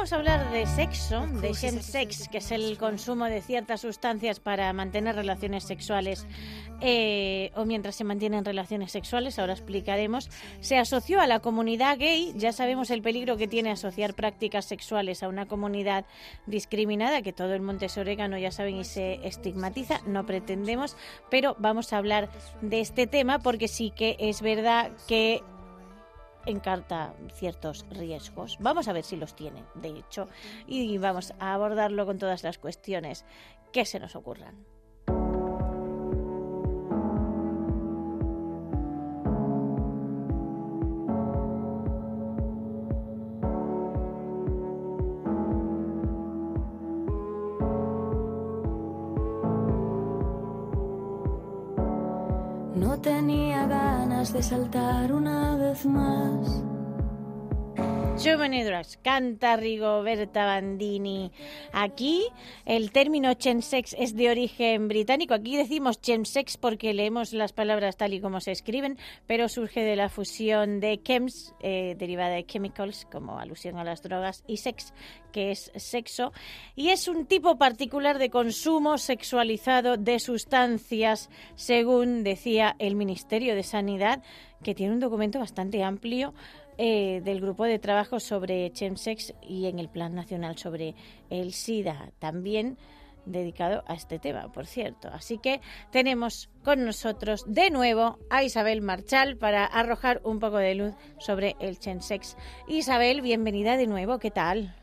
Vamos a hablar de sexo, de sex, que es el consumo de ciertas sustancias para mantener relaciones sexuales eh, o mientras se mantienen relaciones sexuales, ahora explicaremos. Se asoció a la comunidad gay, ya sabemos el peligro que tiene asociar prácticas sexuales a una comunidad discriminada, que todo el monte es orégano, ya saben, y se estigmatiza, no pretendemos, pero vamos a hablar de este tema porque sí que es verdad que encarta ciertos riesgos. Vamos a ver si los tiene, de hecho, y vamos a abordarlo con todas las cuestiones que se nos ocurran. No tenía ganas de saltar una vez más. Canta Rigoberta Bandini. Aquí el término chemsex es de origen británico. Aquí decimos chemsex porque leemos las palabras tal y como se escriben, pero surge de la fusión de chems, eh, derivada de chemicals, como alusión a las drogas, y sex, que es sexo, y es un tipo particular de consumo sexualizado de sustancias, según decía el Ministerio de Sanidad, que tiene un documento bastante amplio eh, del grupo de trabajo sobre chemsex y en el Plan Nacional sobre el SIDA, también dedicado a este tema, por cierto. Así que tenemos con nosotros de nuevo a Isabel Marchal para arrojar un poco de luz sobre el chemsex. Isabel, bienvenida de nuevo, ¿qué tal?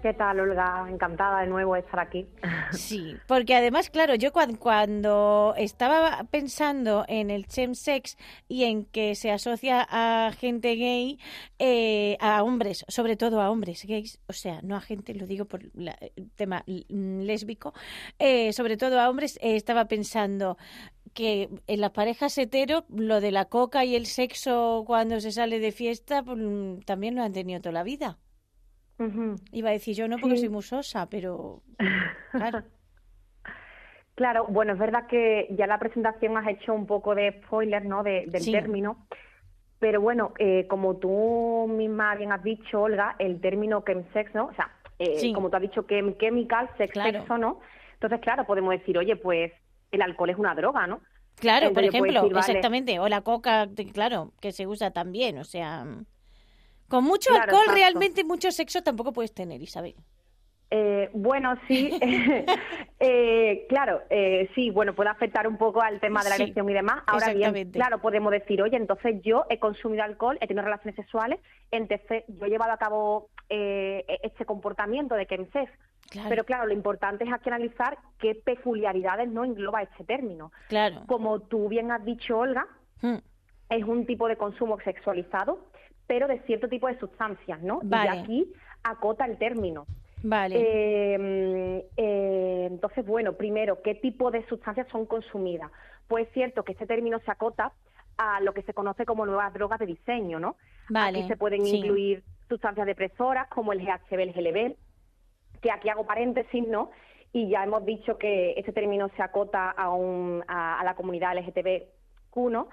¿Qué tal, Olga? Encantada de nuevo de estar aquí. Sí, porque además, claro, yo cuan- cuando estaba pensando en el chemsex y en que se asocia a gente gay, eh, a hombres, sobre todo a hombres gays, o sea, no a gente, lo digo por la- el tema lésbico, eh, sobre todo a hombres, eh, estaba pensando que en las parejas hetero lo de la coca y el sexo cuando se sale de fiesta pues, mm, también lo han tenido toda la vida. Iba a decir yo no porque Sí. soy musosa, pero claro. Claro, bueno, es verdad que ya la presentación has hecho un poco de spoiler, ¿no? De- del Sí. término. Pero bueno, eh, como tú misma bien has dicho, Olga, el término chemsex, ¿no? O sea, eh, Sí. como tú has dicho, chem chemical, sex, Claro. sexo, ¿no? Entonces, claro, podemos decir, oye, pues el alcohol es una droga, ¿no? Claro, por Entonces, ejemplo, decir, vale. exactamente, o la coca, claro, que se usa también, o sea, con mucho Claro, alcohol exacto. realmente mucho sexo tampoco puedes tener, Isabel. Eh, bueno, sí, eh, claro, eh, sí, bueno, puede afectar un poco al tema de la Sí, erección y demás. Ahora bien, claro, podemos decir, oye, entonces yo he consumido alcohol, he tenido relaciones sexuales, entonces yo he llevado a cabo eh, este comportamiento de chemsex. Claro, Pero claro, lo importante es aquí analizar qué peculiaridades no engloba este término. claro. Como tú bien has dicho, Olga, Mm, es un tipo de consumo sexualizado, pero de cierto tipo de sustancias, ¿no? Vale. Y aquí acota el término. Vale, Eh, eh, entonces, bueno, primero, ¿qué tipo de sustancias son consumidas? Pues es cierto que este término se acota a lo que se conoce como nuevas drogas de diseño, ¿no? vale. Aquí se pueden sí. incluir sustancias depresoras como el GHB, el GLB, que aquí hago paréntesis, ¿no? Y ya hemos dicho que este término se acota a, un, a, a la comunidad LGTBQ, ¿no?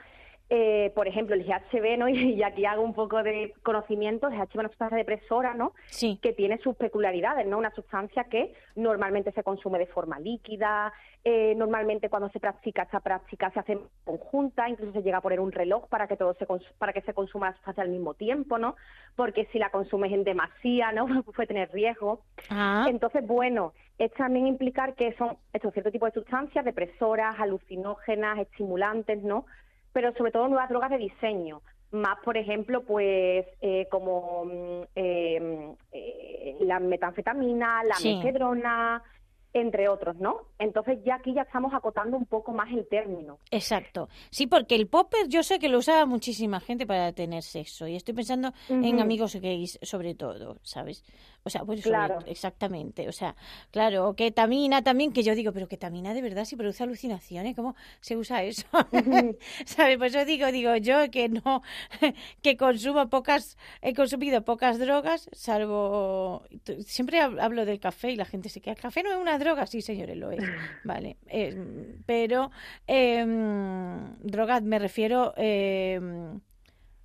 Eh, por ejemplo, el GHB, ¿no? Y aquí hago un poco de conocimiento, el GHB es una sustancia depresora, ¿no? Sí, que tiene sus peculiaridades, ¿no? Una sustancia que normalmente se consume de forma líquida, eh, normalmente cuando se practica esta práctica se hace en conjunta, incluso se llega a poner un reloj para que todo se cons- para que se consuma la sustancia al mismo tiempo, ¿no? Porque si la consumes en demasía, ¿no? Puede tener riesgo. ah, Entonces, bueno, es también implicar que son estos ciertos tipos de sustancias depresoras, alucinógenas, estimulantes, ¿no? Pero sobre todo nuevas drogas de diseño. más, por ejemplo, pues eh, como mm, eh, eh, la metanfetamina, la Sí. mefedrona, entre otros, ¿no? Entonces ya aquí ya estamos acotando un poco más el término. Exacto. Sí, porque el popper yo sé que lo usaba muchísima gente para tener sexo y estoy pensando en amigos gays sobre todo, ¿sabes? O sea, pues sobre- Claro. exactamente. O sea, claro, o ketamina también, que yo digo, pero ketamina de verdad si produce alucinaciones, ¿cómo se usa eso? ¿Sabes? Pues yo digo, digo yo que no, que consumo pocas, he consumido pocas drogas, salvo, siempre hab- hablo del café y la gente se queda, ¿el café no es una droga? Sí, señores, lo es. Vale, eh, pero em, drogas me refiero em,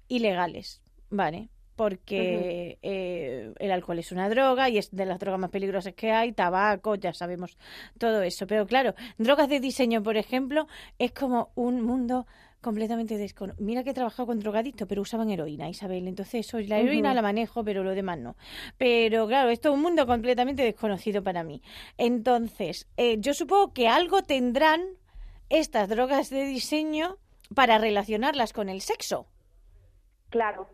ilegales, ¿vale? Porque eh, el alcohol es una droga y es de las drogas más peligrosas que hay, tabaco, ya sabemos todo eso. Pero claro, drogas de diseño, por ejemplo, es como un mundo completamente desconocido. Mira que he trabajado con drogadictos, pero usaban heroína, Isabel. Entonces, eso, la heroína la manejo, pero lo demás no. Pero claro, esto es un mundo completamente desconocido para mí. Entonces, eh, yo supongo que algo tendrán estas drogas de diseño para relacionarlas con el sexo. Claro.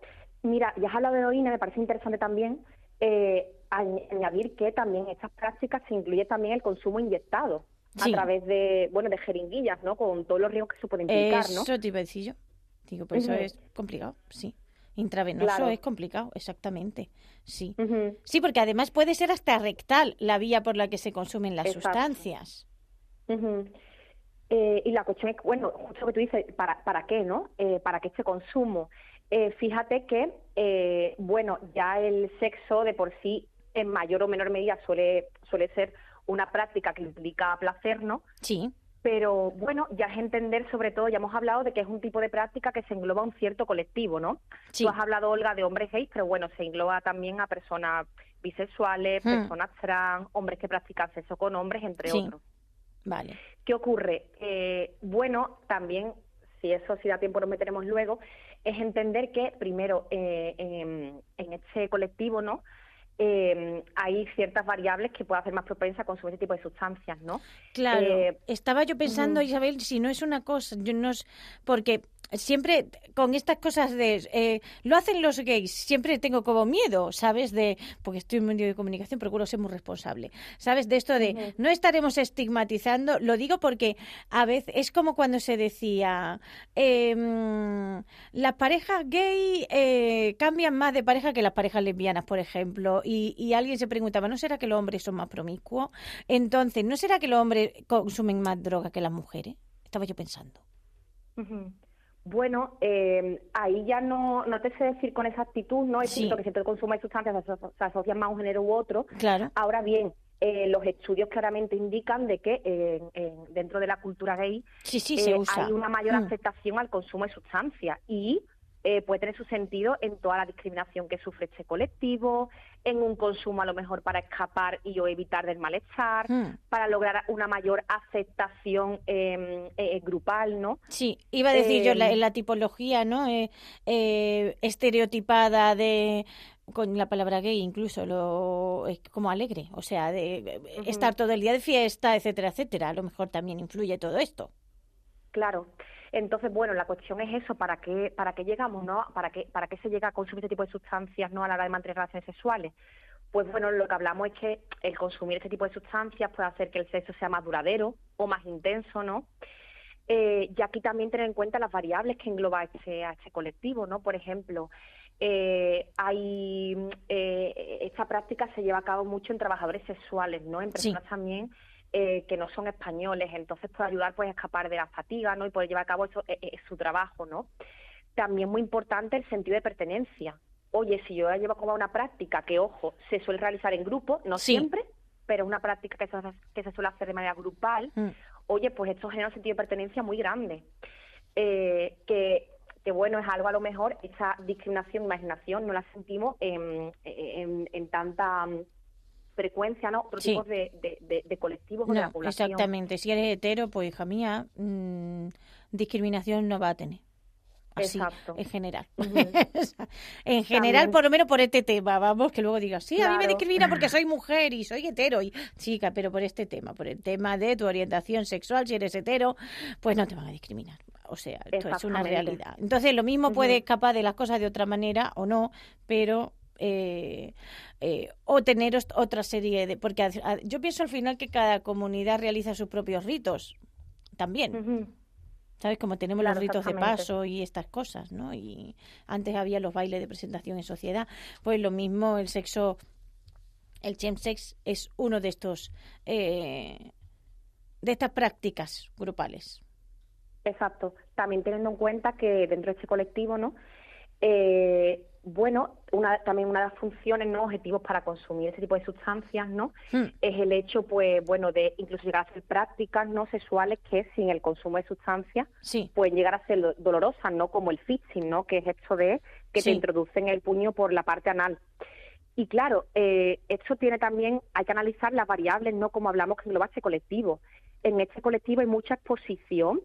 Mira, ya has hablado de heroína, me parece interesante también eh, añ- añadir que también en estas prácticas se incluye también el consumo inyectado Sí. a través de, bueno, de jeringuillas, ¿no? Con todos los riesgos que eso puede implicar, ¿no? Eso te iba a decir yo. Digo, pues eso es complicado, sí. Intravenoso Claro. es complicado, exactamente. Sí. Sí, porque además puede ser hasta rectal la vía por la que se consumen las Exacto. sustancias. Eh, y la cuestión es, bueno, justo lo que tú dices, ¿para, para qué, no? Eh, ¿Para qué este consumo? Eh, fíjate que, eh, bueno, ya el sexo de por sí, en mayor o menor medida, suele, suele ser una práctica que implica placer, ¿no? Sí, Pero bueno, ya es entender sobre todo, ya hemos hablado de que es un tipo de práctica que se engloba a un cierto colectivo, ¿no? sí. Tú has hablado, Olga, de hombres gays, pero bueno, se engloba también a personas bisexuales, Hmm. personas trans, hombres que practican sexo con hombres, entre Sí. otros. Vale. ¿Qué ocurre? Eh, bueno, también, si eso si da tiempo nos meteremos luego, es entender que primero eh, en, en este colectivo, ¿no? Eh, hay ciertas variables que pueden hacer más propensa a consumir este tipo de sustancias, ¿no? Claro, Eh, estaba yo pensando. Isabel, si no es una cosa, yo no es, porque siempre con estas cosas de eh, lo hacen los gays, siempre tengo como miedo, ¿sabes? De porque estoy en medio de comunicación, procuro ser muy responsable, ¿sabes? De esto de no estaremos estigmatizando, lo digo porque a veces es como cuando se decía em, las parejas gay eh, cambian más de pareja que las parejas lesbianas, por ejemplo, y, y alguien se preguntaba, ¿no será que los hombres son más promiscuos? Entonces, ¿no será que los hombres consumen más droga que las mujeres? Estaba yo pensando. Bueno, eh, ahí ya no, no te sé decir con exactitud, ¿no? Es Sí. cierto que siempre el consumo de sustancias se, aso- se asocian más a un género u otro. Claro. Ahora bien, eh, los estudios claramente indican de que eh, en- dentro de la cultura gay Sí, sí, eh, se usa. hay una mayor Mm. aceptación al consumo de sustancias y eh, puede tener su sentido en toda la discriminación que sufre este colectivo, en un consumo a lo mejor para escapar y o evitar del malestar, Mm. para lograr una mayor aceptación eh, eh, grupal, ¿no? Sí, iba a decir yo la, Em, en la tipología, ¿no? Estereotipada de con la palabra gay incluso lo es como alegre, o sea, de Ujú. estar todo el día de fiesta, etcétera, etcétera. A lo mejor también influye todo esto. Claro. Entonces, bueno, la cuestión es eso, ¿para qué, para qué llegamos, no? ¿Para qué, ¿Para qué se llega a consumir este tipo de sustancias, no, a la hora de mantener relaciones sexuales? Pues bueno, lo que hablamos es que el consumir este tipo de sustancias puede hacer que el sexo sea más duradero o más intenso, ¿no? Eh, y aquí también tener en cuenta las variables que engloba este, a este colectivo, ¿no? Por ejemplo, eh, hay eh, esta práctica se lleva a cabo mucho en trabajadores sexuales, ¿no? En Sí. personas también eh, que no son españoles, entonces puede ayudar pues a escapar de la fatiga, ¿no? Y poder llevar a cabo eso, eh, eh, su trabajo, ¿no? También muy importante el sentido de pertenencia. Oye, si yo llevo cabo una práctica que, ojo, se suele realizar en grupo, no Sí. siempre, pero es una práctica que se, que se suele hacer de manera grupal, Mm. oye, pues esto genera un sentido de pertenencia muy grande. Eh, que, que, bueno, es algo a lo mejor, esa discriminación, imaginación, no la sentimos en, en, en tanta frecuencia, ¿no? Otros Sí. tipos de, de, de- de colectivos o de la población. exactamente. Si eres hetero, pues hija mía, mm, discriminación no va a tener. Así, Exacto. en general. En general, También. por lo menos por este tema, vamos, que luego digas, sí, a mí me discrimina porque soy mujer y soy hetero. Y, chica, pero por este tema, por el tema de tu orientación sexual, si eres hetero, pues no te van a discriminar. O sea, esto es una realidad. Entonces, lo mismo puede escapar de las cosas de otra manera o no, pero eh, eh, o tener otra serie de... Porque yo pienso al final que cada comunidad realiza sus propios ritos también. ¿Sabes? Como tenemos los ritos de paso y estas cosas, ¿no? Y antes había los bailes de presentación en sociedad. Pues lo mismo el sexo, el chemsex es uno de estos, eh, de estas prácticas grupales. Exacto. También teniendo en cuenta que dentro de este colectivo, ¿no? Eh, bueno, una, también una de las funciones, ¿no? Objetivos para consumir ese tipo de sustancias, ¿no? Hmm. Es el hecho, pues, bueno, de incluso llegar a hacer prácticas no sexuales que sin el consumo de sustancias pueden llegar a ser dolorosas, ¿no? Como el fisting, ¿no? Que es esto de que te introducen el puño por la parte anal. Y claro, eh, esto tiene también, hay que analizar las variables, ¿no? Como hablamos que engloba este colectivo. En este colectivo hay mucha exposición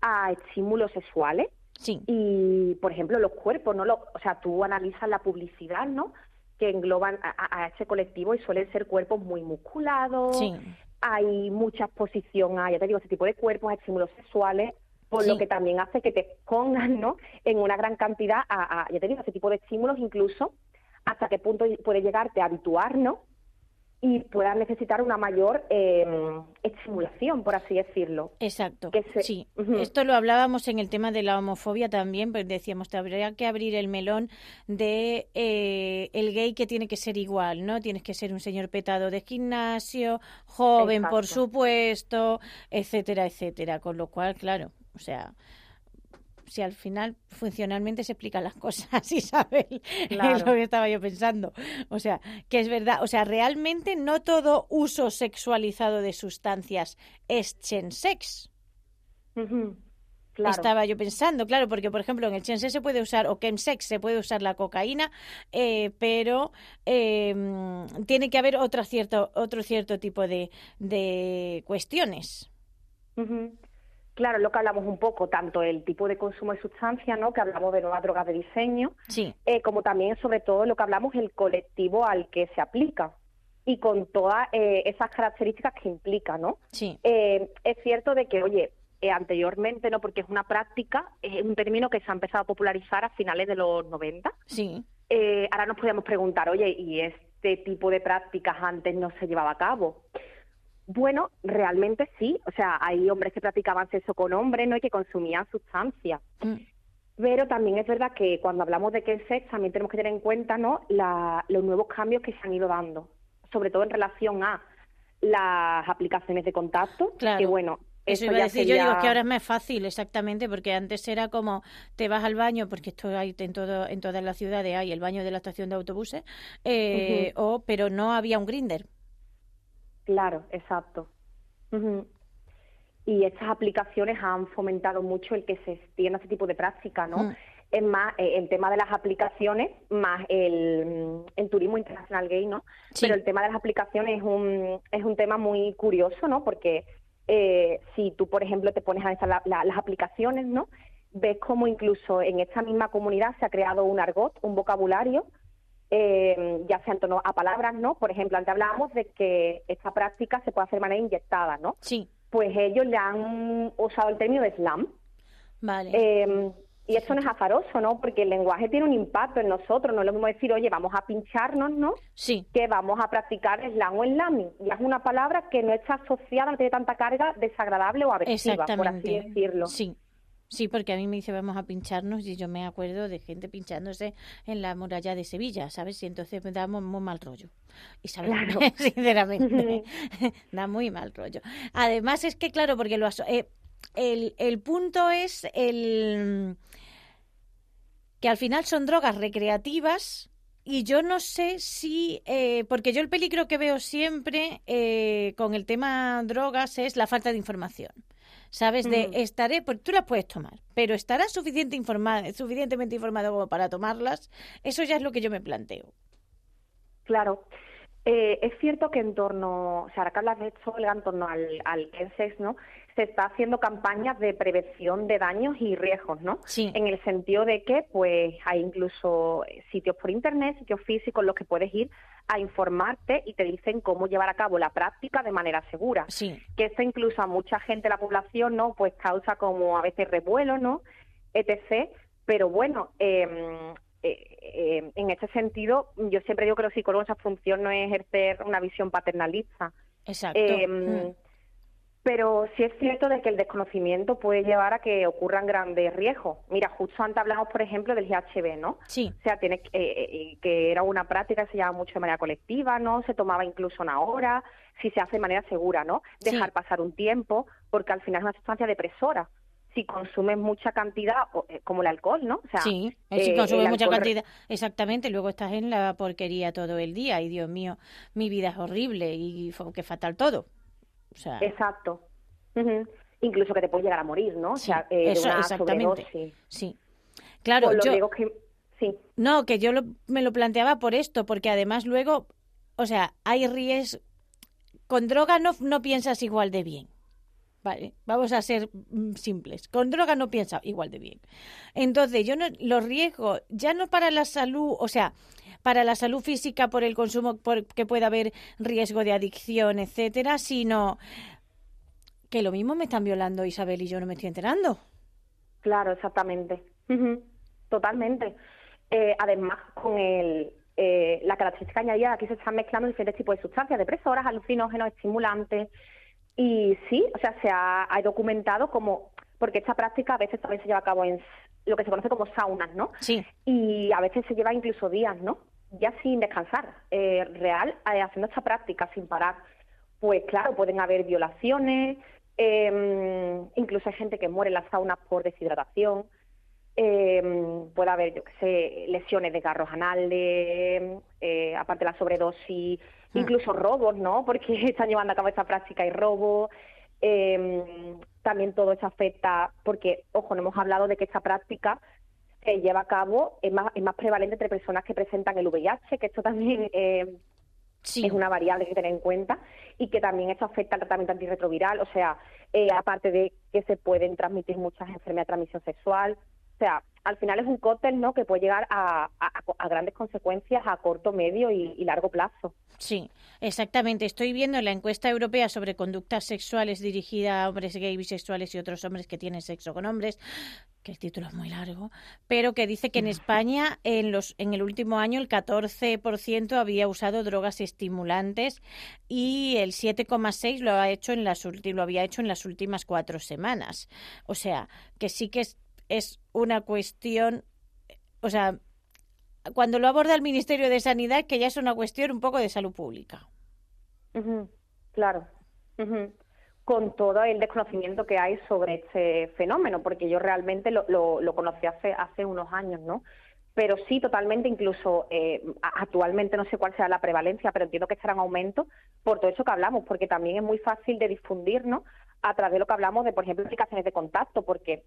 a estímulos sexuales, Sí. Y, por ejemplo, los cuerpos, ¿no? Lo, o sea, tú analizas la publicidad, ¿no? Que engloban a, ese colectivo y suelen ser cuerpos muy musculados. Sí. Hay mucha exposición a, ya te digo, ese tipo de cuerpos, a estímulos sexuales, por lo que también hace que te pongan, ¿no? En una gran cantidad a, ya te digo, ese tipo de estímulos, incluso hasta qué punto puede llegarte a habituar, ¿no? Y puedan necesitar una mayor em, estimulación, por así decirlo. Exacto. Sí, esto lo hablábamos en el tema de la homofobia también, pues decíamos, te habría que abrir el melón de eh, el gay que tiene que ser igual, ¿no? Tienes que ser un señor petado de gimnasio, joven, por supuesto, etcétera, etcétera. Con lo cual, claro, o sea, si al final funcionalmente se explican las cosas, Isabel, es lo que estaba yo pensando. O sea, que es verdad, o sea, realmente no todo uso sexualizado de sustancias es chensex. Estaba yo pensando, claro, porque por ejemplo en el chensex se puede usar, o chemsex se puede usar la cocaína, eh, pero em, tiene que haber otro cierto, otro cierto tipo de, de cuestiones. Claro, lo que hablamos un poco, tanto el tipo de consumo de sustancias, ¿no? que hablamos de nuevas drogas de diseño, sí. eh, como también, sobre todo, lo que hablamos el colectivo al que se aplica y con todas eh, esas características que implica, ¿no? Sí. Eh, es cierto de que, oye, anteriormente, ¿no? Porque es una práctica, es un término que se ha empezado a popularizar a finales de los 90. Sí. ahora nos podríamos preguntar, oye, ¿y este tipo de prácticas antes no se llevaba a cabo? Bueno, realmente sí. O sea, hay hombres que practicaban sexo con hombres, ¿no? Y que consumían sustancias. Mm. Pero también es verdad que cuando hablamos de que sex también tenemos que tener en cuenta, ¿no? los nuevos cambios que se han ido dando, sobre todo en relación a las aplicaciones de contacto, claro. que bueno, eso iba a decir, yo digo que ahora es más fácil, exactamente, porque antes era como te vas al baño, porque esto hay en todo en todas las ciudades hay el baño de la estación de autobuses, eh, o pero no había un grinder. Claro, exacto. Y estas aplicaciones han fomentado mucho el que se extienda ese tipo de práctica, ¿no? Mm. Es más, eh, el tema de las aplicaciones, más el, turismo internacional gay, ¿no? Pero el tema de las aplicaciones es un, es un tema muy curioso, ¿no? Porque eh, si tú, por ejemplo, te pones a ver las aplicaciones, ¿no? Ves cómo incluso en esta misma comunidad se ha creado un argot, un vocabulario, eh, ya sea en torno a palabras, ¿no? Por ejemplo, antes hablábamos de que esta práctica se puede hacer de manera inyectada, ¿no? Sí. Pues ellos le han usado el término de slam. Vale. Eh, y eso no es azaroso, ¿no? Porque el lenguaje tiene un impacto en nosotros. No es lo mismo decir, oye, vamos a pincharnos, ¿no? Sí. Que vamos a practicar slam o slamming. Ya es una palabra que no está asociada, no tiene tanta carga desagradable o agresiva, por así decirlo. Sí. Sí, porque a mí me dice vamos a pincharnos y yo me acuerdo de gente pinchándose en la muralla de Sevilla, ¿sabes? Y entonces me da muy, mal rollo. Y sabes, sinceramente, da muy mal rollo. Además es que, claro, porque lo eh, el, el punto es el que al final son drogas recreativas y yo no sé si, eh, porque yo el peligro que veo siempre eh, con el tema drogas es la falta de información. ¿Sabes? De mm. estaré, porque tú las puedes tomar, pero estarás suficiente informada, suficientemente informado como para tomarlas. Eso ya es lo que yo me planteo. Claro. Eh, es cierto que en torno, o sea, ahora que hablas de esto, en torno al, al ¿no? Se está haciendo campañas de prevención de daños y riesgos, ¿no? Sí. En el sentido de que, pues, hay incluso sitios por internet, sitios físicos en los que puedes ir a informarte y te dicen cómo llevar a cabo la práctica de manera segura. Sí. Que esto incluso a mucha gente de la población, ¿no? Pues causa como a veces revuelo, ¿no? etc. Pero bueno, eh, eh, eh, en ese sentido, yo siempre digo que los psicólogos, esa función no es ejercer una visión paternalista. Exacto. Eh, Mm. Pero sí es cierto de que el desconocimiento puede llevar a que ocurran grandes riesgos. Mira, justo antes hablamos, por ejemplo, del GHB, ¿no? Sí. O sea, tiene, eh, eh, que era una práctica que se llevaba mucho de manera colectiva, ¿no? Se tomaba incluso una hora, si se hace de manera segura, ¿no? Sí. Dejar pasar un tiempo, porque al final es una sustancia depresora. Si consumes mucha cantidad, eh, como el alcohol, ¿no? O sea, Sí, eh, si consumes el mucha cantidad, exactamente, luego estás en la porquería todo el día y Dios mío, mi vida es horrible y que fatal todo. O sea, Exacto. Incluso que te puedes llegar a morir, ¿no? O sí, sea, eh, de eso, una exactamente. sobredosis. Sí. Claro, los yo, que... Sí. no, que yo lo- me lo planteaba por esto, porque además luego, o sea, hay riesgo, con droga no, no piensas igual de bien. Vale, vamos a ser mm, simples. Con droga no piensa igual de bien. Entonces, yo no, los riesgos, ya no para la salud, o sea, para la salud física por el consumo, porque puede haber riesgo de adicción, etcétera, sino que lo mismo me están violando Isabel y yo no me estoy enterando. Claro, exactamente. Totalmente. Eh, además, con el, eh, la característica añadida, aquí se están mezclando diferentes tipos de sustancias, depresoras, alucinógenos, estimulantes. Y sí, o sea, se ha, ha documentado como, porque esta práctica a veces también se lleva a cabo en lo que se conoce como saunas, ¿no? Sí, Y a veces se lleva incluso días, ¿no? Ya sin descansar, eh, real, eh, haciendo esta práctica sin parar. Pues claro, pueden haber violaciones, eh, incluso hay gente que muere en las saunas por deshidratación, eh, puede haber, yo qué sé, lesiones de garros anales, eh, aparte de la sobredosis, Mm. incluso robos, ¿no? Porque están llevando a cabo esta práctica y robos. Eh, también todo eso afecta, porque, ojo, no hemos hablado de que esta práctica se lleva a cabo, es más, es más prevalente entre personas que presentan el VIH, que esto también eh, sí. es una variable que tener en cuenta y que también esto afecta al tratamiento antirretroviral, o sea, eh, aparte de que se pueden transmitir muchas enfermedades de transmisión sexual, o sea, al final es un cóctel, ¿no?, que puede llegar a, a- a grandes consecuencias a corto, medio y, y largo plazo. Sí, exactamente. Estoy viendo la encuesta europea sobre conductas sexuales dirigida a hombres gay, bisexuales y otros hombres que tienen sexo con hombres, que el título es muy largo, pero que dice que en España en los en el último año el 14% había usado drogas estimulantes y el 7,6 lo ha hecho en las lo había hecho en las últimas cuatro semanas. O sea, que sí que es, es una cuestión, o sea, cuando lo aborda el Ministerio de Sanidad, que ya es una cuestión un poco de salud pública. Ujú, Claro. Con todo el desconocimiento que hay sobre este fenómeno, porque yo realmente lo, lo, lo conocí hace, hace unos años, ¿no? Pero sí, totalmente, incluso eh, actualmente no sé cuál sea la prevalencia, pero entiendo que estará en aumento por todo eso que hablamos, porque también es muy fácil de difundir, ¿no? A través de lo que hablamos de, por ejemplo, aplicaciones de contacto, porque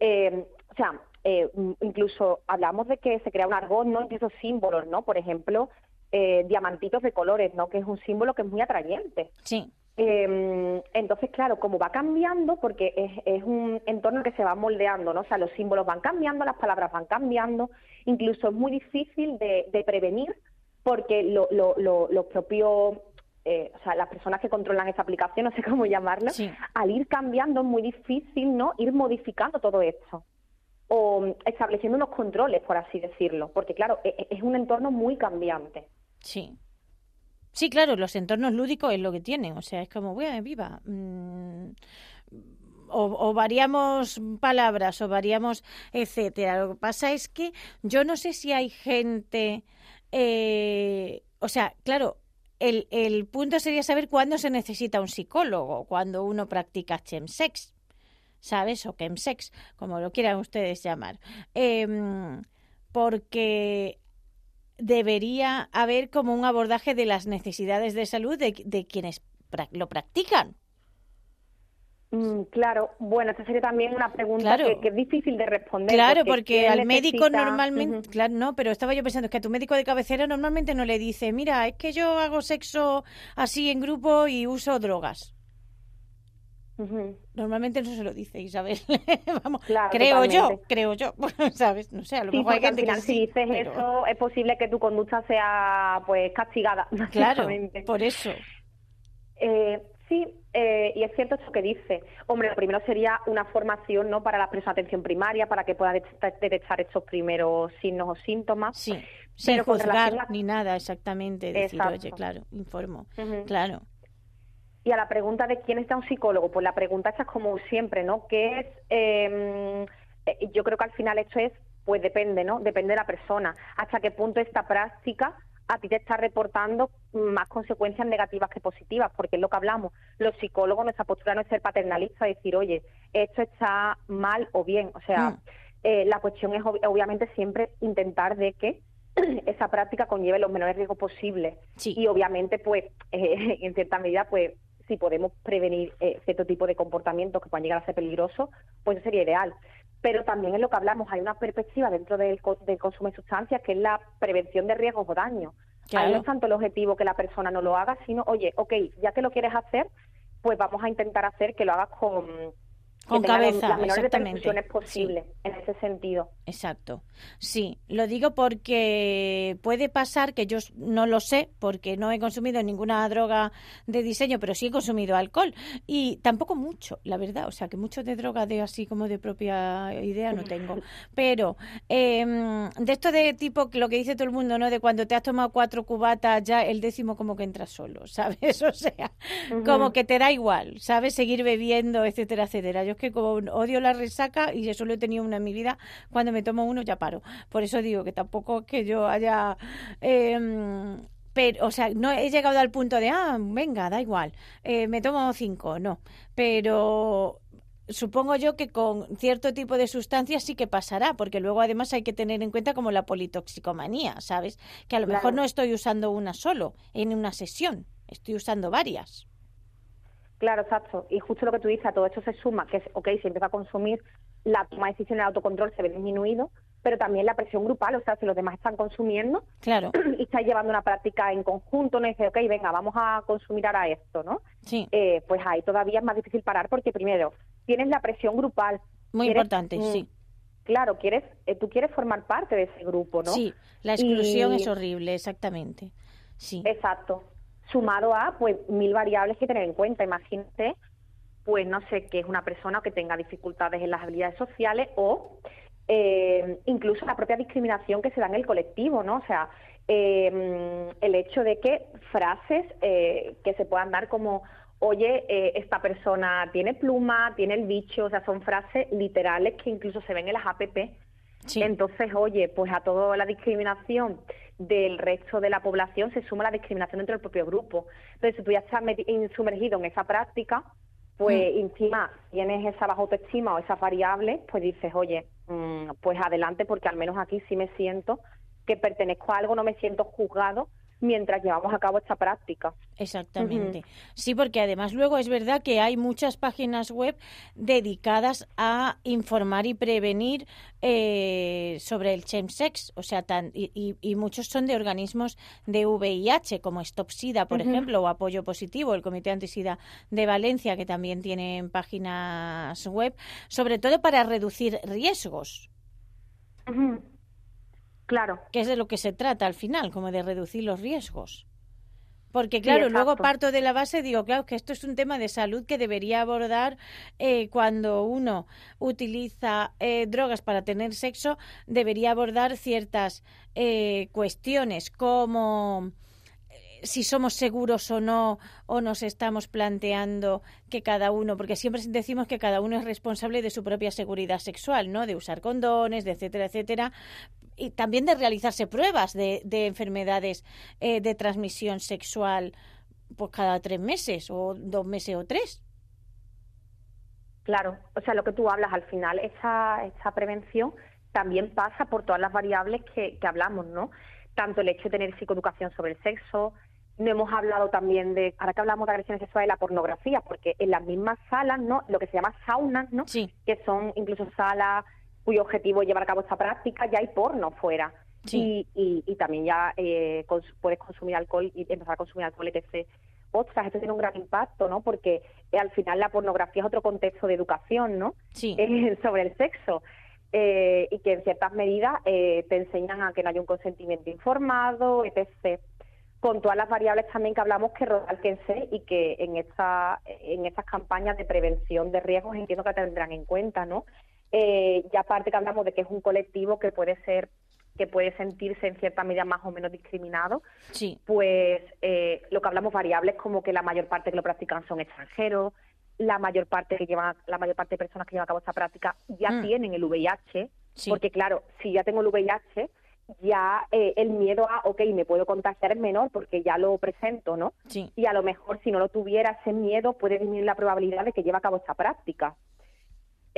eh, o sea, eh, incluso hablamos de que se crea un argot, ¿no? Incluso símbolos, ¿no? Por ejemplo, eh, diamantitos de colores, ¿no? Que es un símbolo que es muy atrayente. Sí, Eh, entonces, claro, como va cambiando, porque es, es un entorno que se va moldeando, ¿no? O sea, los símbolos van cambiando, las palabras van cambiando, incluso es muy difícil de, de prevenir porque lo, lo, lo- los propios, eh, o sea, las personas que controlan esa aplicación, no sé cómo llamarlo, Sí. al ir cambiando es muy difícil, ¿no? Ir modificando todo esto o estableciendo unos controles, por así decirlo, porque claro, e- e- es un entorno muy cambiante. sí. Sí, claro, los entornos lúdicos es lo que tienen, o sea, es como, bueno, viva. mm, o, o variamos palabras o variamos etcétera. Lo que pasa es que yo no sé si hay gente, eh, o sea, claro, el, el punto sería saber cuándo se necesita un psicólogo, cuando uno practica chemsex, ¿sabes? O chemsex, como lo quieran ustedes llamar. Em, porque debería haber como un abordaje de las necesidades de salud de, de quienes lo practican. Mm, claro, bueno, esta sería también una pregunta que, es difícil de responder. Claro, porque, al médico normalmente, claro, no, pero estaba yo pensando que a tu médico de cabecera normalmente no le dice, mira, es que yo hago sexo así en grupo y uso drogas. Normalmente no se lo dice Isabel. Vamos, creo yo, creo yo, ¿sabes? No sé, a lo mejor hay gente que si dices eso es posible que tu conducta sea pues castigada. Claro, por eso. Eh, sí, eh, y es cierto eso que dice. Hombre, lo primero sería una formación ¿no? para la presa de atención primaria, para que pueda detectar estos primeros signos o síntomas. Sí, sin juzgar ni nada exactamente. Decir, oye, claro, informo. Claro. Y a la pregunta de quién está un psicólogo, pues la pregunta es como siempre, ¿no? ¿Qué es? Em, eh, yo creo que al final esto es, pues depende, ¿no? Depende de la persona. Hasta qué punto esta práctica a ti te está reportando más consecuencias negativas que positivas, porque es lo que hablamos. Los psicólogos, nuestra postura no es ser paternalista, decir, oye, esto está mal o bien. O sea, mm. eh, la cuestión es obviamente siempre intentar de que esa práctica conlleve los menores riesgos posibles. Y obviamente, pues, eh, en cierta medida, pues, si podemos prevenir eh, cierto tipo de comportamientos que puedan llegar a ser peligrosos, pues eso sería ideal. Pero también es lo que hablamos, hay una perspectiva dentro del, consumo de sustancias que es la prevención de riesgos o daños. Ahí no es tanto el objetivo que la persona no lo haga, sino, oye, ok, ya que lo quieres hacer, pues vamos a intentar hacer que lo hagas con con cabeza, las menores exactamente. posible en ese sentido. Exacto. Sí, lo digo porque puede pasar que yo no lo sé porque no he consumido ninguna droga de diseño, pero sí he consumido alcohol y tampoco mucho, la verdad. O sea, que mucho de droga de así como de propia idea no tengo. Pero em, de esto de tipo lo que dice todo el mundo, ¿no? De cuando te has tomado cuatro cubatas ya el décimo como que entra solo, ¿sabes? O sea, como que te da igual, ¿sabes? Seguir bebiendo, etcétera, etcétera. Yo que como odio la resaca y eso lo he tenido una en mi vida, cuando me tomo uno ya paro. Por eso digo que tampoco es que yo haya... Em, pero, o sea, no he llegado al punto de, ah, venga, da igual, eh, me tomo cinco, no. Pero supongo yo que con cierto tipo de sustancias sí que pasará, porque luego además hay que tener en cuenta como la politoxicomanía, ¿sabes? Que a lo mejor no estoy usando una solo en una sesión, estoy usando varias. Claro, exacto. Y justo lo que tú dices, a todo esto se suma que, es, ok, si empieza a consumir, la toma de decisiones de autocontrol se ve disminuido, pero también la presión grupal, o sea, si los demás están consumiendo claro. y están llevando una práctica en conjunto, no dice, ok, venga, vamos a consumir ahora esto, ¿no? Sí. Eh, pues ahí todavía es más difícil parar porque primero tienes la presión grupal. Muy importante, mm, sí. Claro, quieres, eh, tú quieres formar parte de ese grupo, ¿no? Sí, la exclusión es horrible, exactamente. Sí. Exacto sumado a pues mil variables que tener en cuenta. Imagínate, pues no sé, que es una persona que tenga dificultades en las habilidades sociales o eh, incluso la propia discriminación que se da en el colectivo, ¿no? O sea, eh, el hecho de que frases eh, que se puedan dar como oye, esta persona tiene pluma, tiene el bicho, o sea, son frases literales que incluso se ven en las APP. Entonces, oye, pues a toda la discriminación del resto de la población se suma la discriminación dentro del propio grupo. Entonces, si tú ya estás sumergido en esa práctica, pues mm. encima tienes esa baja autoestima o esa variable, pues dices, oye, mm, pues adelante, porque al menos aquí sí me siento que pertenezco a algo, no me siento juzgado mientras llevamos a cabo esta práctica. Exactamente. Sí, porque además luego es verdad que hay muchas páginas web dedicadas a informar y prevenir eh, sobre el chemsex, o sea, tan, y, y, muchos son de organismos de VIH, como Stop SIDA, por ejemplo, o Apoyo Positivo, el Comité Antisida de Valencia, que también tienen páginas web, sobre todo para reducir riesgos. Claro. Que es de lo que se trata al final, como de reducir los riesgos. Porque claro, luego parto de la base, digo, claro, que esto es un tema de salud que debería abordar eh, cuando uno utiliza eh, drogas para tener sexo, debería abordar ciertas eh, cuestiones como si somos seguros o no, o nos estamos planteando que cada uno, porque siempre decimos que cada uno es responsable de su propia seguridad sexual, ¿no? De usar condones, de etcétera, etcétera, y también de realizarse pruebas de, de enfermedades eh, de transmisión sexual pues cada tres meses o dos meses o tres. Claro, o sea, lo que tú hablas al final, esa, esa prevención también pasa por todas las variables que, que hablamos, ¿no? Tanto el hecho de tener psicoeducación sobre el sexo, no hemos hablado también de, ahora que hablamos de agresiones sexuales, la pornografía, porque en las mismas salas, ¿no? Lo que se llama saunas, ¿no? Sí. Que son incluso salas cuyo objetivo es llevar a cabo esta práctica, ya hay porno fuera. Sí. Y, y, y también ya eh, cons- puedes consumir alcohol y empezar a consumir alcohol, etc. Ostras, esto tiene un gran impacto, ¿no? Porque eh, al final la pornografía es otro contexto de educación, ¿no? Sí. Eh, sobre el sexo. Eh, y que en ciertas medidas te enseñan a que no haya un consentimiento informado, etc. Con todas las variables también que hablamos que recálquense y que en esta, en estas campañas de prevención de riesgos entiendo que tendrán en cuenta, ¿no? Eh, y aparte que hablamos de que es un colectivo que puede ser, que puede sentirse en cierta medida más o menos discriminado, Sí. pues eh, lo que hablamos variables como que la mayor parte que lo practican son extranjeros, la mayor parte que llevan, la mayor parte de personas que llevan a cabo esta práctica ya Mm. tienen el VIH, Sí. porque claro, si ya tengo el VIH, ya eh, el miedo a, ok, me puedo contagiar es menor porque ya lo presento, ¿no? Sí. Y a lo mejor si no lo tuviera ese miedo puede disminuir la probabilidad de que lleve a cabo esta práctica.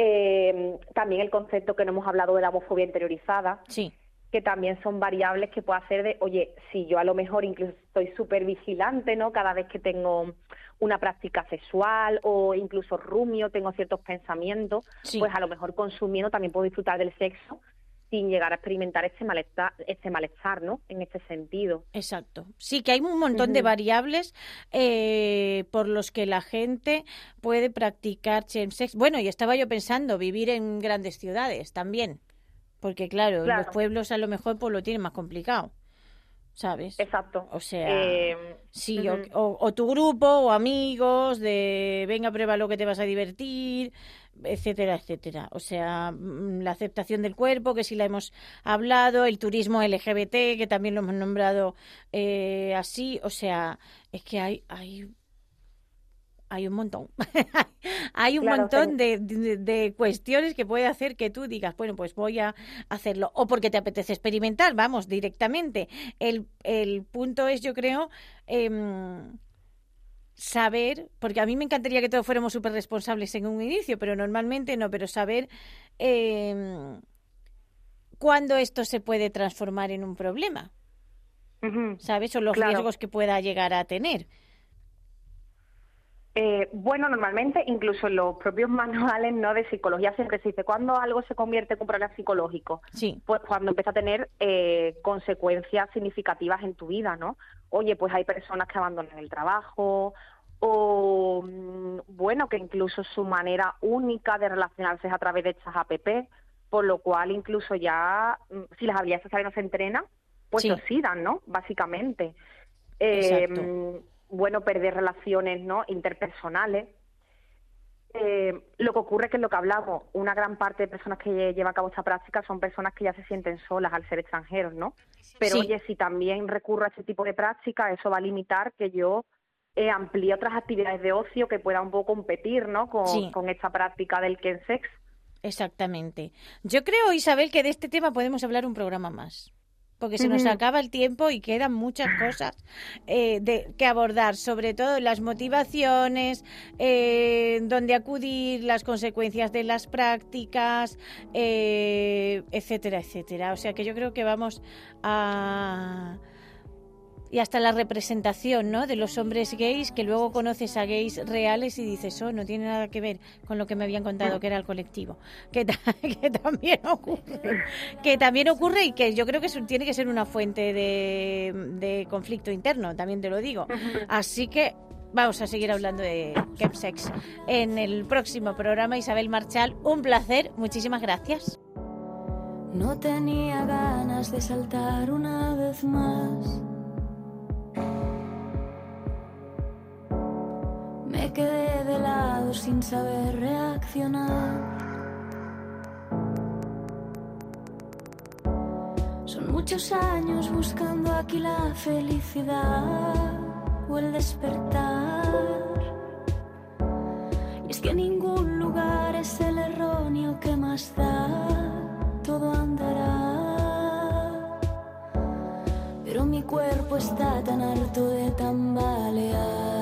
Eh, también el concepto que no hemos hablado de la homofobia interiorizada, Sí. que también son variables que puedo hacer de, oye, si yo a lo mejor incluso estoy súper vigilante, ¿no? Cada vez que tengo una práctica sexual o incluso rumio, tengo ciertos pensamientos, Sí. pues a lo mejor consumiendo también puedo disfrutar del sexo sin llegar a experimentar este malestar, este malestar ¿no? En este sentido. Exacto. Sí, que hay un montón de variables eh, por los que la gente puede practicar chemsex. Bueno, y estaba yo pensando, vivir en grandes ciudades también. Porque claro, Claro. los pueblos a lo mejor pues lo tienen más complicado. ¿Sabes? Exacto. O sea, Eh, Sí, o, o tu grupo o amigos de venga, prueba lo que te vas a divertir, etcétera, etcétera. O sea, mm, la aceptación del cuerpo, que sí la hemos hablado, el turismo LGBT, que también lo hemos nombrado eh, así. O sea, es que hay, hay, hay un montón. hay un Claro, montón de- de cuestiones que puede hacer que tú digas, bueno, pues voy a hacerlo. O porque te apetece experimentar, vamos, directamente. El, el punto es, yo creo, em, saber, porque a mí me encantaría que todos fuéramos súper responsables en un inicio, pero normalmente no, pero saber em, cuándo esto se puede transformar en un problema. ¿sabes? O los Claro. riesgos que pueda llegar a tener. Eh, bueno, normalmente incluso en los propios manuales no de psicología siempre se dice cuando algo se convierte en un problema psicológico, Sí, pues cuando empieza a tener eh, consecuencias significativas en tu vida, ¿no? Oye, pues hay personas que abandonan el trabajo o, mm, bueno, que incluso su manera única de relacionarse es a través de estas APP, por lo cual incluso ya, mm, si las habilidades sociales no se entrenan, pues Sí. oxidan, ¿no? Básicamente. Eh, Exacto. Bueno, perder relaciones, ¿no? Interpersonales. Eh, lo que ocurre es que es lo que hablamos, una gran parte de personas que llevan a cabo esta práctica son personas que ya se sienten solas al ser extranjeros, ¿no? Pero Sí. oye, si también recurro a este tipo de práctica, eso va a limitar que yo eh, amplíe otras actividades de ocio que puedan un poco competir, ¿no? Con, Sí. con esta práctica del kensex. exactamente. Yo creo, Isabel, que de este tema podemos hablar un programa más. Porque se nos acaba el tiempo y quedan muchas cosas eh, de, que abordar, sobre todo las motivaciones, eh, dónde acudir, las consecuencias de las prácticas, eh, etcétera, etcétera. O sea que yo creo que vamos a... Y hasta la representación, ¿no? De los hombres gays, que luego conoces a gays reales y dices, oh, no tiene nada que ver con lo que me habían contado que era el colectivo. Que, ta- que también ocurre. Que también ocurre y que yo creo que eso tiene que ser una fuente de, de conflicto interno, también te lo digo. Así que vamos a seguir hablando de chemsex en el próximo programa. Isabel Marchal, un placer. Muchísimas gracias. No tenía ganas de saltar una vez más. Me quedé de lado sin saber reaccionar. Son muchos años buscando aquí la felicidad o el despertar. Y es que ningún lugar es el erróneo que más da, todo andará. Pero mi cuerpo está tan harto de tambalear.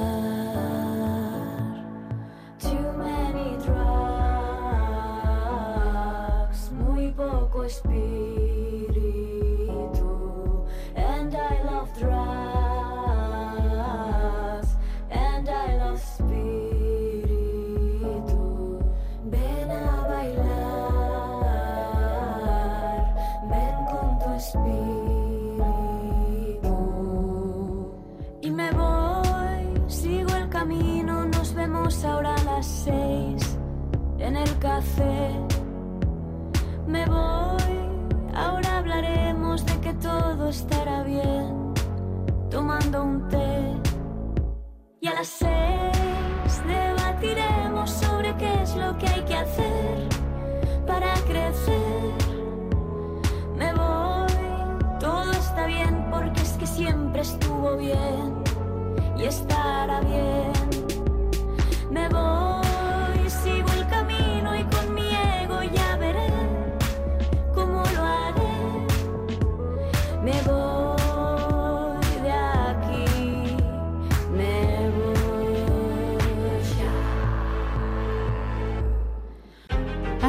and I love drugs and I love espíritu. Ven a bailar ven con tu espíritu. Y me voy sigo el camino nos vemos ahora a las seis en el café. Me voy todo estará bien, tomando un té. Y a las seis debatiremos sobre qué es lo que hay que hacer para crecer. Me voy, todo está bien porque es que siempre estuvo bien y estará bien. Me voy,